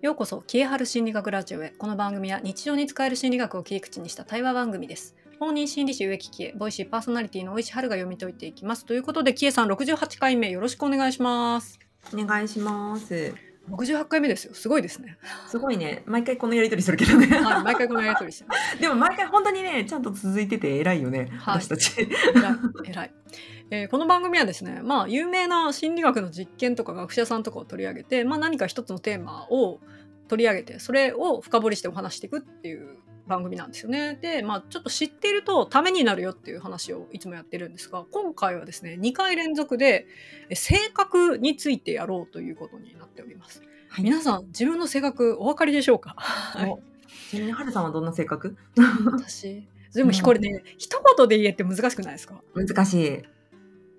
ようこそ、キエハル心理学ラジオへ。この番組は日常に使える心理学を切り口にした対話番組です。本人心理師植木キエ、ボイシーパーソナリティの大石春が読み解いていきます。ということで、キエさん68回目よろしくお願いします。お願いします。68回目ですよ。すごいですね。すごいね。毎回このやりとりするけどね。はい、毎回このやりとりしてま でも毎回本当にね、ちゃんと続いてて偉いよね。はい私たち。す。偉い、偉い。えーこの番組はですね、まあ、有名な心理学の実験とか学者さんとかを取り上げて、まあ、何か一つのテーマを取り上げて、それを深掘りしてお話していくっていう番組なんですよね。で、まあ、ちょっと知っているとためになるよっていう話をいつもやってるんですが、今回はですね、2回連続でえ性格についてやろうということになっております。はい。皆さん、自分の性格お分かりでしょうか、はい。おちなみに、はるさんはどんな性格？私、でもこれね、一言で言えって難しくないですか？難しい。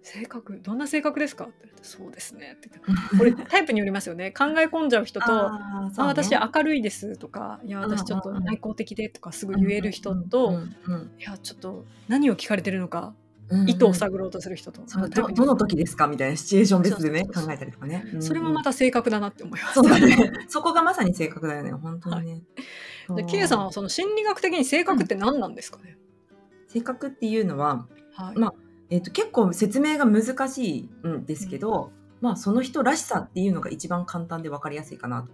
性格どんな性格ですか？って言われてそうですね。って言って これタイプによりますよね。考え込んじゃう人とあ、ね。私明るいですとかいや私ちょっと内向的でとかすぐ言える人と、うんうん。うんいやちょっと何を聞かれてるのか、うん意図を探ろうとする人と、そうタイプによるどどの時ですか？みたいなシチュエーション別でね考えたりとかね。それもまたた性格だなって思います。ね。そこがまさに性格だよね。本当にね。でそう。キエさんはその心理学的に性格って何なんですかね、性格っていうのは、はい。まあえっと結構説明が難しいんですけど、まあその人らしさっていうのが一番簡単で分かりやすいかなと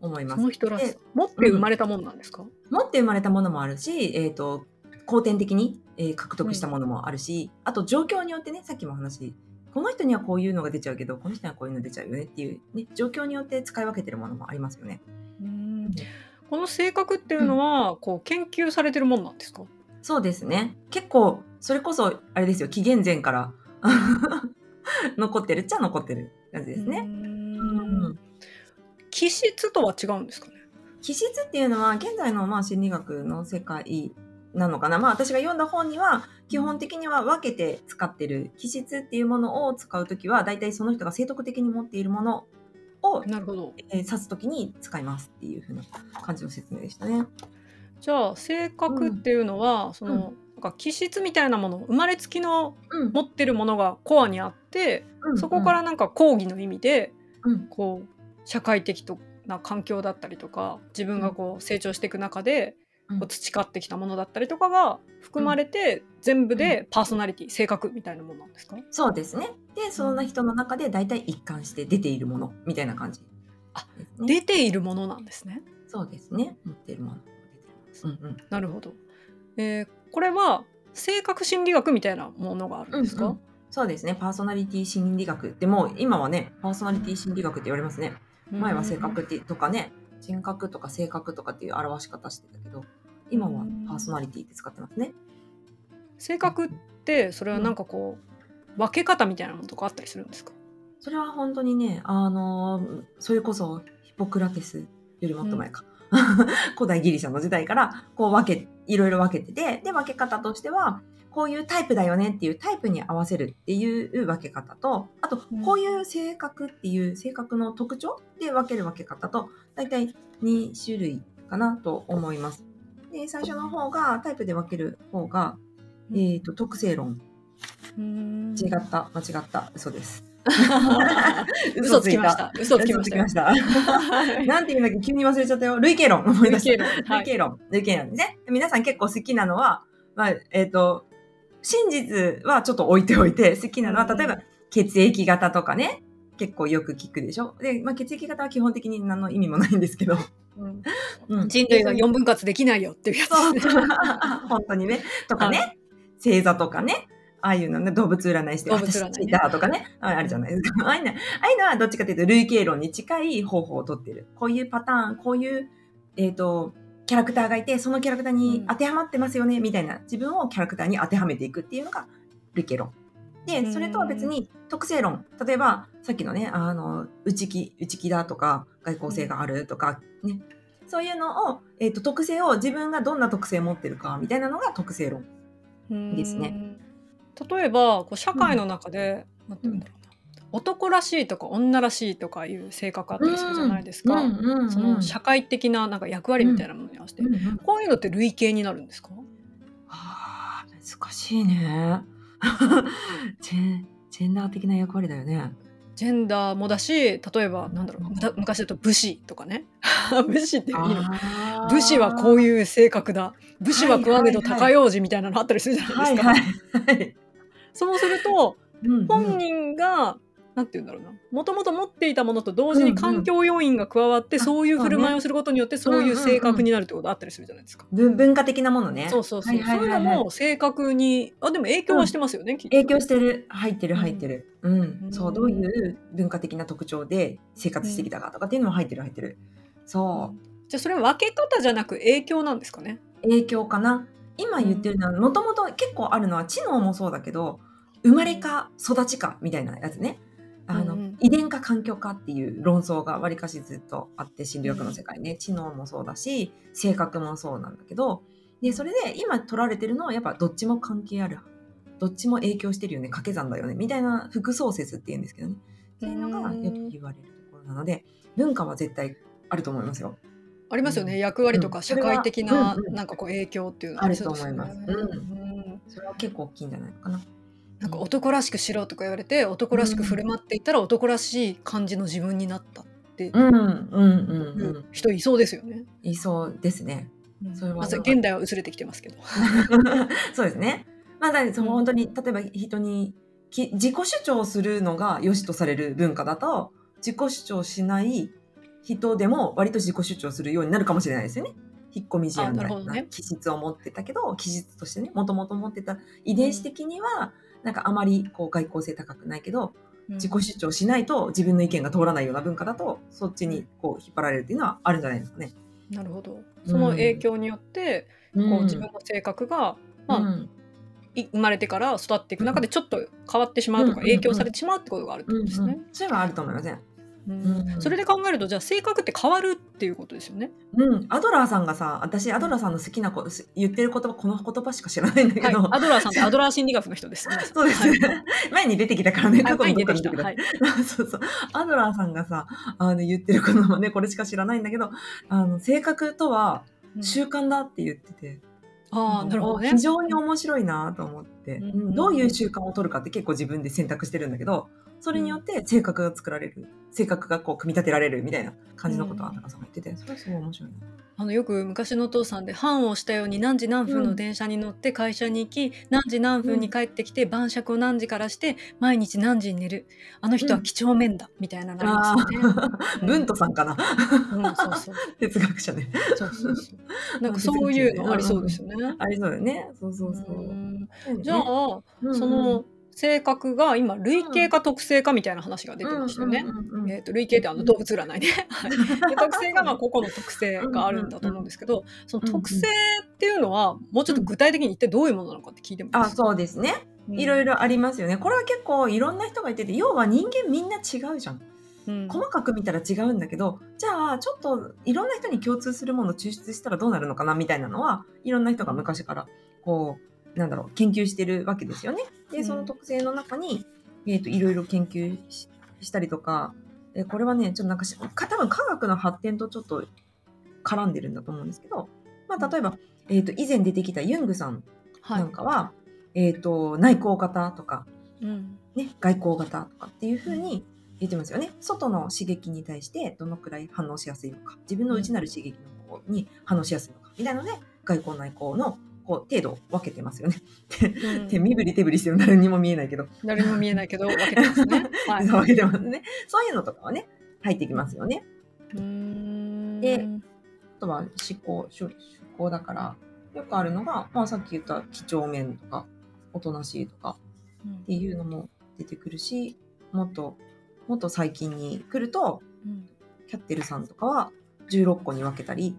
思います。その人らしさ。で持って生まれたもんなんですか、持って生まれたものもあるし、えー、と後天的に、えー獲得したものもあるし、あと状況によってねさっきも話この人にはこういうのが出ちゃうけどこの人にはこういうの出ちゃうよねっていう、ね、状況によって使い分けてるものもありますよね。うん。この性格っていうのは、こう研究されてるもんなんですか？そうですね結構それこそあれですよ紀元前から 残ってるっちゃ残ってる感じですうね。ん気質とは違うんですかね？気質っていうのは現在のまあ心理学の世界なのかな、まあ、私が読んだ本には基本的には分けて使ってる気質っていうものを使うときは大体その人が性徳的に持っているものを、なるほど。えー指すときに使いますっていうふうな感じの説明でしたね。じゃあ性格っていうのは、その、うん。なんか気質みたいなもの生まれつきのうん。持ってるものがコアにあって、そこからなんか講義の意味でうん。こう社会的な環境だったりとか自分がこう成長していく中でうん。こう培ってきたものだったりとかが含まれて、全部でパーソナリティ性格みたいなものなんですか？そうですね。でそん。な人の中で大体一貫して出ているものみたいな感じね。出ているものなんですね。そうですね。持っているもの。うんうん。なるほど。えーこれは性格心理学みたいなものがあるんですか、うんうん。そうですね。パーソナリティ心理学でも今はねパーソナリティ心理学って言われますね。前は性格ってとかね人格とか性格とかっていう表し方してたけど今はパーソナリティって使ってますね。性格ってそれはなんかこう分け方みたいなのとかあったりするんですか？それは本当にねあのーそれこそヒポクラテスよりもっと前か、古代ギリシャの時代からこう分けいろいろ分けててで分け方としてはこういうタイプだよねっていうタイプに合わせるっていう分け方とあとうん。こういう性格っていう性格の特徴で分ける分け方と大体2種類かなと思います。で最初の方がタイプで分ける方が、えー、と特性論。うん。違った間違った。嘘です。嘘つきました。嘘つきましたなんていうんだっけ急に忘れちゃったよ。類型論思い出した。類型論はい類型論。ね。皆さん結構好きなのは、まあ、えっ、と、真実はちょっと置いておいて、好きなのは、うん例えば血液型とかね、結構よく聞くでしょ。で、まあ、血液型は基本的に何の意味もないんですけど。うんうん人類が4分割できないよっていうやつね。本当にね。とかね、は星座とかね。ああいうのね、動物占いして、動物占いねたとかね、ああるじゃないですか。ああいうのああいうのはどっちかというと、類型論に近い方法をとってる。こういうパターン、こういう、えっ、と、キャラクターがいて、そのキャラクターに当てはまってますよね、みたいな、自分をキャラクターに当てはめていくっていうのが類型論。で、それとは別に特性論。例えば、さっきのね、あの、内気、内気だとか、外交性があるとか、ね。そういうのを、えっ、と、特性を自分がどんな特性を持ってるか、みたいなのが特性論。ですねうん。例えばこう社会の中で、なんて言うんだろうな。男らしいとか女らしいとかいう性格あったりするじゃないですか。うんうんうんその社会的ななんか役割みたいなものに合わせて、うんうんこういうのって類型になるんですか？あー難しいね。ジェンジェンダー的な役割だよね。ジェンダーもだし例えばなんだろう昔だと武士とかね。武士っていいの。武士はこういう性格だ。武士は食わねどはいはい。はい高用事みたいなのあったりするじゃないですか。はいはいはい。そうするとうんうん。本人が、なんて言うんだろうな。もともと持っていたものと同時に環境要因が加わって、うんうんそういう振る舞いをすることによってそういう性格になるってことあったりするじゃないですか。文文化的なものね。そうそうそう、はいはいはいはい。そういうのも性格にあでも影響はしてますよね、きっと。影響してる。入ってる入ってる、うん。うん。そうどういう文化的な特徴で生活してきたかとかっていうのも入ってる入ってる。そじゃあそれは分け方じゃなく影響なんですかね？う影響かな？今言ってるのはもともと結構あるのは知能もそうだけど生まれか育ちかみたいなやつね。あの、うんうん。遺伝か環境かっていう論争がわりかしずっとあって心理学の世界ね、知能もそうだし性格もそうなんだけど。でそれで今取られてるのはやっぱどっちも関係ある。どっちも影響してるよね。掛け算だよね。みたいな複層説っていうんですけどね。っていうのがよく言われるところなので文化は絶対あると思いますよ。ありますよね、うん。役割とか社会的な、なんかこう影響っていうのあるそうですよね。と思います。うん。うんそれは結構大きいんじゃないのかな。なんか男らしくしろとか言われて男らしく振る舞っていったら男らしい感じの自分になったってうんうんうんいうんう。人いそうですよね。いそうですね。それはまず現代は薄れてきてますけど。そうですね。まあ、だそのうん本当に、例えば人にき自己主張するのが良しとされる文化だと、自己主張しない人でも割と自己主張するようになるかもしれないですよね。引っ込み思案みたいな気質を持ってたけど、気質としてね、もともと持ってた遺伝子的には、なんかあまりこう外交性高くないけど、自己主張しないと自分の意見が通らないような文化だと、そっちにこう引っ張られるっていうのはあるんじゃないですかね。なるほど。その影響によって、こう自分の性格が、まあうんい生まれてから育っていく中でちょっと変わってしまうとかうん影響されてしまうってことがあるってことですね。それはあると思いません。うん。うんそれで考えるとじゃあ性格って変わるっていうことですよね。うん、アドラーさんがさ、私アドラーさんの好きなこ言ってる言葉、この言葉しか知らないんだけはい、ど、アドラーさんってアドラー心理学の人です。そうです、はい。前に出てきたからね、はい。過去に前に出てきた。はい。そうそう。アドラーさんがさ、あの言ってる言葉ね、これしか知らないんだけど、あの性格とはうん。習慣だって言ってて、ああ、なるほどね。非。常に面白いなと思って、うんうん。どういう習慣を取るかって結構自分で選択してるんだけど、それによって性格が作られる、性格がこう組み立てられるみたいな感じのことをアドラーさんが言ってて、それはすごい面白いな。あのよく昔のお父さんで判をしたように何時何分の電車に乗って会社に行き、何時何分に帰ってきて晩酌を何時からして毎日何時に寝るあの人は几帳面だ、みたいなのあありますよね。あ、ブントさんかな。うん、そうそう 哲学者ね。そうそうそう。なんかそういうのありそうですよね。ありそうだよね。そうそうそう。じゃあ、うんその性格が今類型か特性かみたいな話が出てましたよね。えー、と類型ってあの動物占いね。はいで特性がまあ個々の特性があるんだと思うんですけど、その特性っていうのはもうちょっと具体的に一体どういうものなのかって聞いてもいいあ、ですか？そうですね。うんいろいろありますよね。これは結構いろんな人が言ってて、要は人間みんな違うじゃん。うん細かく見たら違うんだけど、じゃあちょっといろんな人に共通するものを抽出したらどうなるのかなみたいなのは、いろんな人が昔からこう、なんだろう、研究してるわけですよね。で、うん。その特性の中に、えっ、と、いろいろ研究ししたりとか、えこれはね、ちょっとなんか多分科学の発展とちょっと絡んでるんだと思うんですけど、まあ、例えば、えっ、と、以前出てきたユングさんはないんかは、えっ、と、内向型とか、うん。ね、外向型とかっていう風に言ってますよね。外の刺激に対してどのくらい反応しやすいのか、自分の内なる刺激の方に反応しやすいのか、みたいなので、外向内向のこう程度を分けてますよね。うんで身振り手振りしてる誰にも見えないけど、誰にも見えないけど分けてますね。はい、分けてますね。そういうのとかはね、入ってきますよね。であとは思考、思考だから、よくあるのが、まあさっき言った几帳面とか、おとなしいとか、うんっていうのも出てくるし、もっと、もっと最近に来ると、うんキャッテルさんとかは16個に分けたり、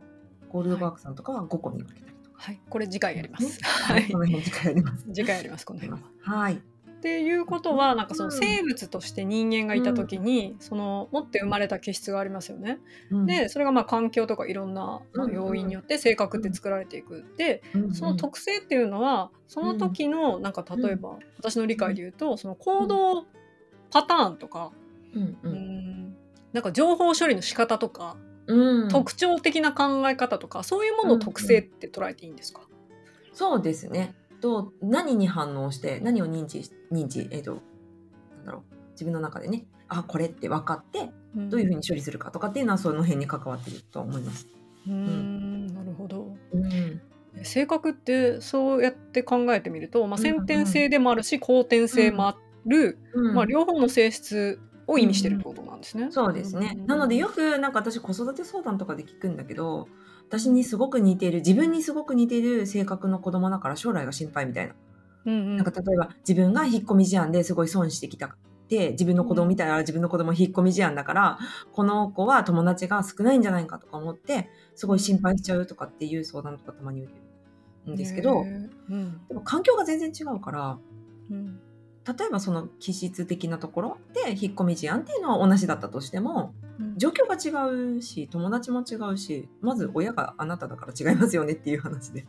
ゴールドバーグさんとかは5個に分けたり。はい、これ次回やります。ね。はい。こ、の辺次回やります。次回やりますこの辺は。はい。っていうことはなんかそのうん。生物として人間がいた時に、その持って生まれた気質がありますよね。うん。でそれがまあ環境とかいろんな要因によって性格って作られていく。でうん。その特性っていうのはその時のなんか例えば私の理解で言うとその行動パターンとかうんなんか情報処理の仕方とかうん。特徴的な考え方とかそういうものを特性って捉えていいんですか？そうですね。どう何に反応して何を認知し認知えっ、となんだろう。自分の中でね。あこれって分かってうん。どういうふうに処理するかとかっていうのはその辺に関わってると思います。うーん。なるほど。うん。性格ってそうやって考えてみると、まあ、うんうん。先天性でもあるし後天性もある、うん。まあ、両方の性質を意味してるってことなんですね。そうですね。うんなのでよくなんか私子育て相談とかで聞くんだけど私にすごく似てる自分にすごく似てる性格の子供だから将来が心配みたいな。うんうん。なんか例えば自分が引っ込み思案ですごい損してきた。で自分の子供見たら自分の子供引っ込み思案だからこの子は友達が少ないんじゃないかとか思ってすごい心配しちゃうとかっていう相談とかたまに受けるんですけどうん。でも環境が全然違うからうん例えばその気質的なところで引っ込み思案っていうのは同じだったとしてもうん。状況が違うし友達も違うしまず親があなただから違いますよねっていう話で。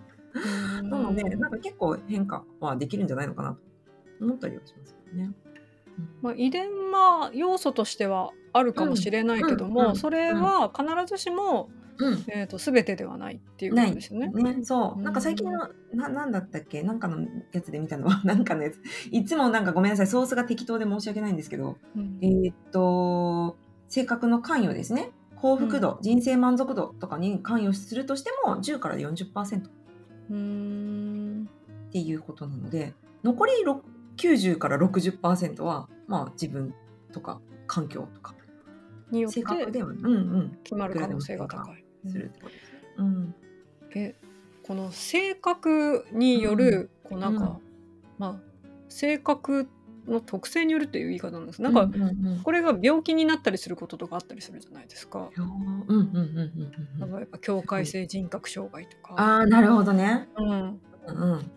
なのでなんか結構変化はできるんじゃないのかなと思ったりはしますけどね。うん。まあ、遺伝は要素としてはあるかもしれないけども、それは必ずしも、うん。えー、と全てではないっていうことですよね。ね、そう。う。ん。なんか最近の、な、なんだったっけ？なんかのやつで見たのは、なんかのやつ。いつもなんかごめんなさい、ソースが適当で申し訳ないんですけど、うん。えーっと、性格の関与ですね。幸福度、人生満足度とかに関与するとしても、10から40%っうーん。ていうことなので、残りろ90から60%は、まあ自分とか環境とか、によっ性格てでは、うんうん、決まる可能性が高い。するってことですね。うん。えこの性格による、こうなんか、うんまあ性格の特性によるという言い方なんですなんか、これが病気になったりすることとかあったりするじゃないですか。うんうんうんうんうん。例えば境界性人格障害とか。ああ、なるほどね。うん、うんうん。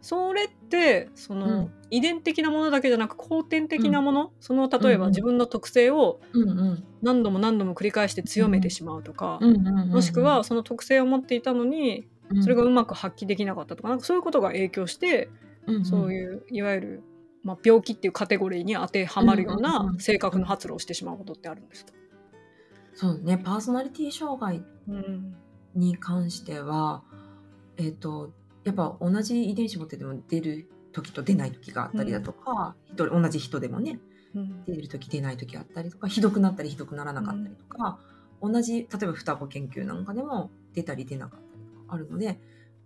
それってその、うん。遺伝的なものだけじゃなく後天的なもの、その例えうんうん。ば自分の特性をうんうん。何度も何度も繰り返して強めてしまうとか、うんうんうんうんもしくはその特性を持っていたのにうん。それがうまく発揮できなかったとかなんかそういうことが影響して、うんそういういわゆる、まあ、病気っていうカテゴリーに当てはまるよううんうんうなん。性格の発露をしてしまうことってあるんですか、そうねパーソナリティ障害うん。に関してはえっ、とやっぱ同じ遺伝子持ってても出る時と出ない時があったりだとか、人同じ人でもねうん。出る時出ない時あったりとかひどくなったりひどくならなかったりとか、同じ例えば双子研究なんかでも出たり出なかったりとかあるので、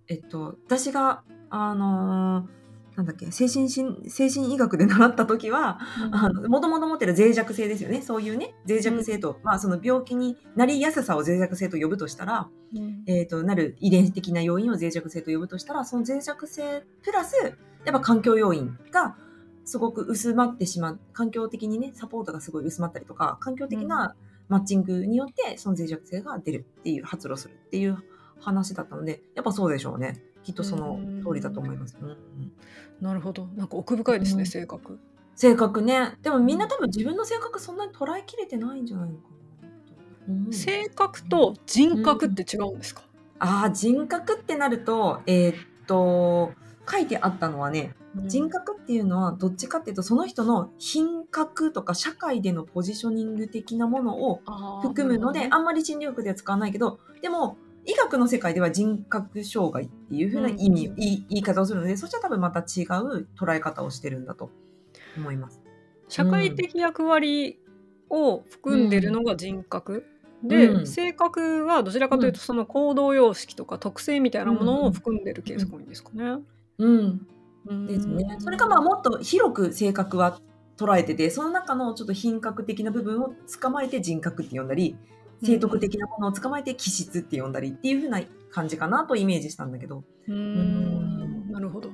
えっと、私があのーなんだっけ精神心精神医学で習った時はあのもともと持ってる脆弱性ですよね。そういうね脆弱性と、まあその病気になりやすさを脆弱性と呼ぶとしたら、うん。えー、となる遺伝的な要因を脆弱性と呼ぶとしたらその脆弱性プラスやっぱ環境要因がすごく薄まってしまう。環境的にねサポートがすごい薄まったりとか環境的なマッチングによってその脆弱性が出るっていう発露するっていう話だったのでやっぱそうでしょうねきっとその通りだと思います。うんうんなるほど。なんか奥深いですね、うん。性格。性格ね。でもみんな多分自分の性格そんなに捉えきれてないんじゃないのかなう。性格と人格って違うんですか、ああ人格ってなるとえーっと書いてあったのはね人格っていうのはどっちかっていうとその人の品格とか社会でのポジショニング的なものを含むのであんまり心理学では使わないけどでも医学の世界では人格障害っていう風な意味、うん。言い言い方をするのでそしたら多分また違う捉え方をしてるんだと思います。社会的役割を含んでるのが人格、で、うん。性格はどちらかというとその行動様式とか特性みたいなものを含んでるケースが多いんですかね。うん、うん。ですね。それかまあもっと広く性格は捉えててその中のちょっと品格的な部分を捕まえて人格って呼ん。だり性徳的なものを捕まえて気質って呼んだりっていう風な感じかなとイメージしたんだけど。うーん。なるほど。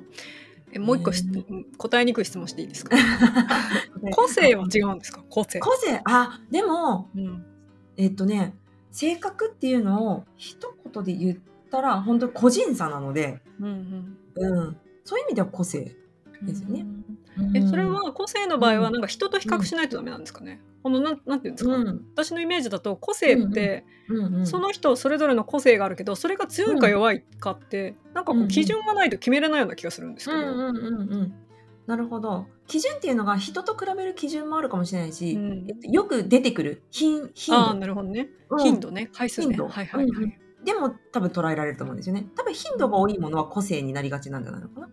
えもう一個しね答えにくい質問していいですか？個性は違うんですか？個性。個性。あでもうん。えっとね性格っていうのを一言で言ったら本当に個人差なので、うんうん、そういう意味では個性うんですよね。えそれは個性の場合はうん。なんか人と比較しないとダメなんですかね、このなんなんていうんですか、うん。私のイメージだと個性って、うんうん、その人それぞれの個性があるけどそれが強いか弱いかって、なんかこうんううん。基準がないと決めれないような気がするんですけど、うんうんうんうん。なるほど。基準っていうのが人と比べる基準もあるかもしれないし、うん。えっとよく出てくる。頻頻ああ度なるほどね、うん。頻度ね。回数ね。はいはいはい、うんでも多分捉えられると思うんですよね。多分頻度が多いものは個性になりがちなんじゃないのかな？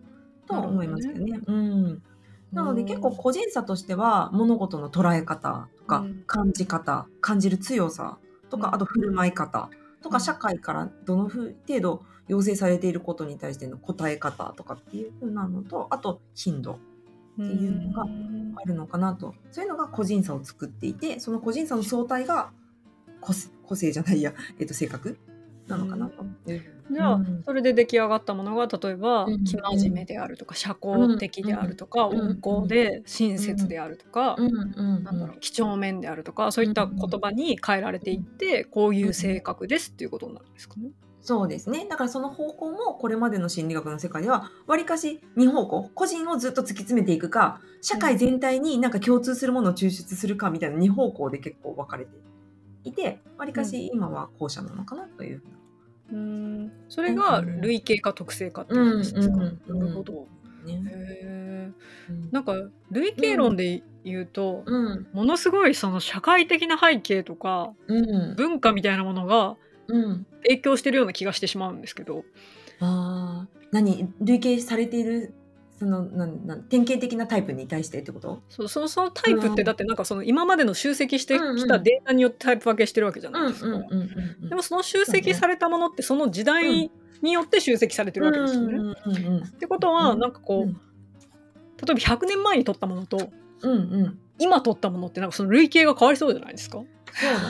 とは思いますけどね。うんなので結構個人差としては物事の捉え方とかうん。感じ方、感じる強さとか、うん。あと振る舞い方とうん。か社会からどのふ程度要請されていることに対しての答え方とかっていう風なのとあと頻度っていうのがあるのかなと。そういうのが個人差を作っていてその個人差の相対が個性個性じゃないや、えっと性格なのかなとじゃあ、うん。それで出来上がったものが例えば、うん。生真面目であるとか社交的であるとか、うん。温厚で親切であるとか、なんだろう几帳面であるとかそういった言葉に変えられていって、こういう性格ですっていうことになるんですかね。そうですね。だからその方向もこれまでの心理学の世界では、わりかし2方向、個人をずっと突き詰めていくか、社会全体になんか共通するものを抽出するかみたいな2方向で結構分かれていて、わりかし今は後者なのかなという。うんそれが類型か特性かっていう話ですか？うんうんうんなるほど。ね。へなんか類型論で言うと、うん。ものすごいその社会的な背景とかうん。文化みたいなものがうん。影響してるような気がしてしまうんですけど。ああ。何？類型されている、その、なんなん典型的なタイプに対してってこと？そうそのそのタイプっうんてだってなんかその今までの集積してきたデータによってタイプ分けしてるわけじゃないですか。でもその集積されたものってその時代によって集積されてるわけですよね。ってことはうんなんかこう、うん例えば100年前に撮ったものとうんうん。今撮ったものってなんかその類型が変わりそうじゃないですか。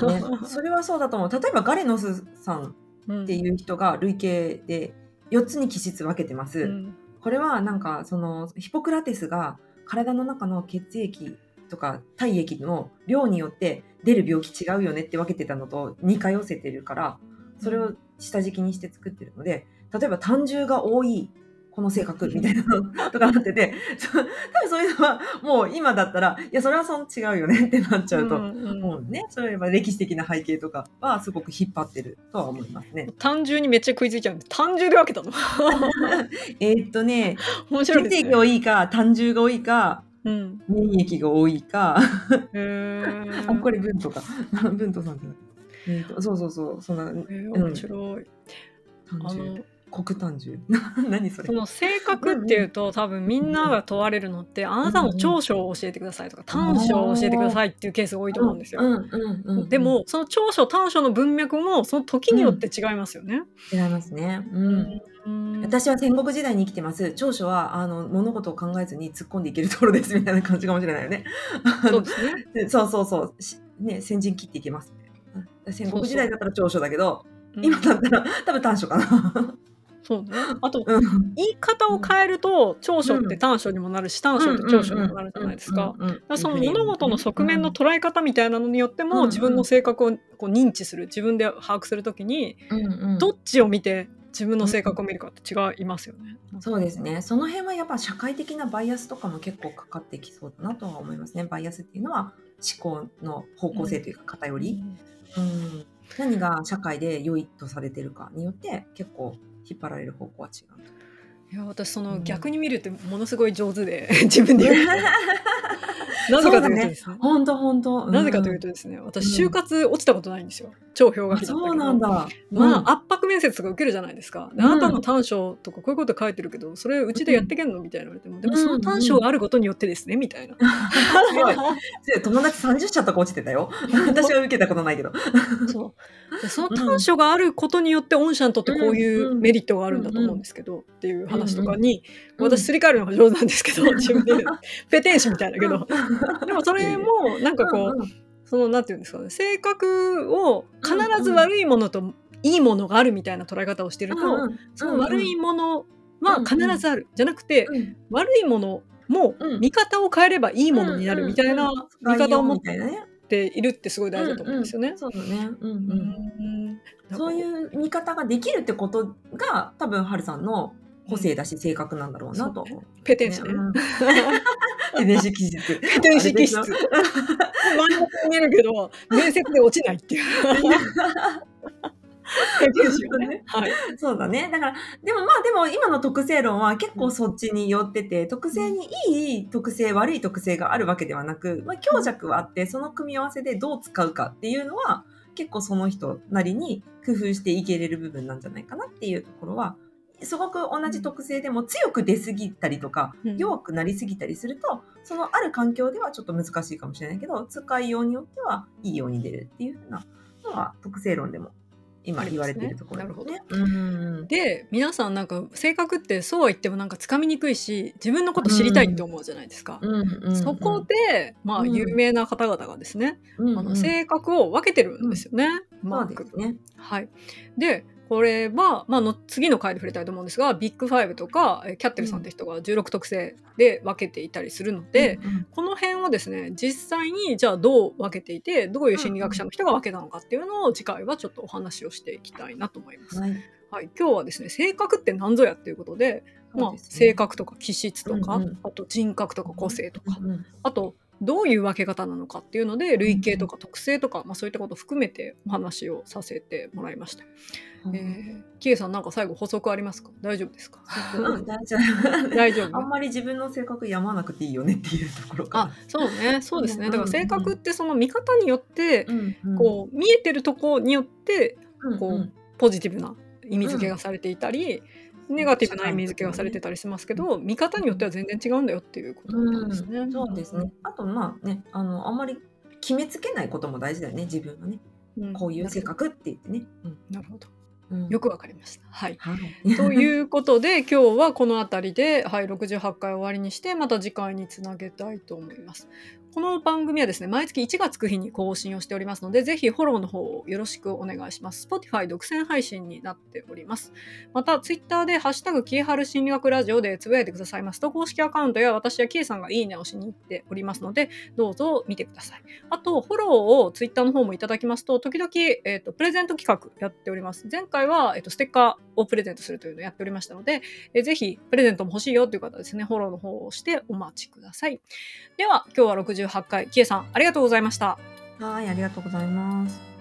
そうだね。それはそうだと思う。例えばガレノスさんうんっていう人が累計で4つに気質分けてます。うんこれはなんかそのヒポクラテスが体の中の血液とか体液の量によって出る病気違うよねって分けてたのと似通せてるからそれを下敷きにして作ってるので例えば胆汁が多いこの性格みたいなのとかなってて 多分そういうのはもう今だったらいやそれはその違うよねってなっちゃうと。うんうんもうね、それは歴史的な背景とかはすごく引っ張ってるとは思いますね。単純にめっちゃ食いついちゃうんで単純で分けたの えーっとね、面白いですね血液が。多いか、胆汁が多いか、うん、粘液が多いか、あ、これ文とか、文とさんじゃない。えーっとそうそうそう、そんな、へー面白い。あ胆汁、の黒胆汁。何それそ。の性格っていうと多分みんなが問われるのってあなたの長所を教えてくださいとか短所を教えてくださいっていうケースが多いと思うんですよ。うんうんうんうん。でもその長所短所の文脈もその時によって違いますよね。違いますね。う。うんん私は戦国時代に生きてます。長所はあの物事を考えずに突っ込んでいけるところですみたいな感じかもしれないよね。そうですね。で そうそうそう。しね、先陣切っていけます。戦国時代だったら長所だけど、うん今だったら多分短所かな。そうね。あとうん言い方を変えると長所って短所にもなるし短所って長所にもなるじゃないですか。。その物事の側面の捉え方みたいなのによってうんうんも自分の性格をこう認知する自分で把握するときにうんうんどっちを見て自分の性格を見るかって違いますよね。そうですね。その辺はやっぱ社会的なバイアスとかも結構かかってきそうだなとは思いますね。バイアスっていうのは思考の方向性というか偏り。うん何が社会で良いとされてるかによって結構引っ張られる方向は違う。いや私そのうん。逆に見るってものすごい上手で 自分で言う なぜかというとですね。本当本当。なぜかというとですね私就活落ちたことないんですよ超氷河期だったけど。そうなんだ。まあ、圧迫面接とか受けるじゃないですか。であなたの短所とかこういうこと書いてるけど、それうちでやってけんのみたいな言われても、でもその短所があることによってですね、みたいな。すごい。友達30社とか落ちてたよ。私は受けたことないけど。そう。でその短所があることによって御社にとってこういうメリットがあるんだと思うんですけど、っていう話とかに、うん私すり替えるのが上手なんですけど、自分で。ペテン師みたいだけど、でもそれもなんかこう、そのなんていうんですかね性格を必ず悪いものといいものがあるみたいな捉え方をしてると、うんうんその悪いものは必ずある、じゃなくて、うん悪いものもうん見方を変えればいいものになるみたいな見方を持っ。ているってすごい大事だと思うんですよね。そうだね。うんうんうんそういう見方ができるってことが多分はるさんの個性だし性格なんだろうなと。ペテン師ね。うんペテン師気質。ペテン師 気質。真ん中に見えるけど面接で落ちないっていう。そうだね。だから、でもまあでも今の特性論は結構そっちに寄ってて、特性にいい特性、悪い特性があるわけではなく、まあ強弱はあって、その組み合わせでどう使うかっていうのは、結構その人なりに工夫していけれる部分なんじゃないかなっていうところは、すごく同じ特性でも強く出すぎたりとか、うん。弱くなりすぎたりすると、そのある環境ではちょっと難しいかもしれないけど、使いようによってはいいように出るっていうふうなのは特性論でも今言われているところですね。うんうん。皆さんなんか性格ってそうは言ってもなんかつかみにくいし自分のこと知りたいって思うじゃないですか。そこで、まあ、うん。有名な方々がですね、うんうん。あの性格を分けてるんですよね。はい、でこれは、まあ、の次の回で触れたいと思うんですがビッグファイブとかえキャッテルさんって人が16特性で分けていたりするので、うんこの辺をですね実際にじゃあどう分けていてどういう心理学者の人が分けたのかっていうのを次回はちょっとお話をしていきたいなと思います。はい。はい、今日はですね性格って何ぞやっていうことで、まあ、性格とか気質とか、うんうん。あと人格とか個性とか、うんうん。あとどういう分け方なのかっていうので類型とか特性とか、まあ、そういったことを含めてお話をさせてもらいました。えー、キエさんなんか最後補足ありますか？大丈夫ですか？うん 大丈夫。大丈夫？あんまり自分の性格やまなくていいよねっていうところか。あそうね。そうですね。うんだから性格ってその見方によってら。うんうん。こう見えてるとこによってうんこううんポジティブな意味付けがされていたり、ネガティブな意味付けがされてたりしますけど、見方によっては全然違うんだよっていうことなんですね。うんそうですね。あとまあね、あのあんまり決めつけないことも大事だよね。自分はね、うんこういう性格って言ってね。なるほどうんよくわかりました。はいはい。ということで今日はこの辺りで、はい、68回終わりにしてまた次回につなげたいと思います。この番組はですね毎月1月9日に更新をしておりますのでぜひフォローの方をよろしくお願いします。Spotify 独占配信になっております。また Twitter で「ハッシュタグキエハル心理学ラジオ」でつぶやいてくださいますと公式アカウントや私やキエさんがいいねをしに行っておりますのでどうぞ見てください。あとフォローを Twitter の方もいただきますと時々、えー、とプレゼント企画やっております。前回は、えー、とステッカーをプレゼントするというのをやっておりましたので、えーぜひプレゼントも欲しいよという方はですねフォローの方をしてお待ちください。では今日は48回キエさんありがとうございました。はい、ありがとうございます。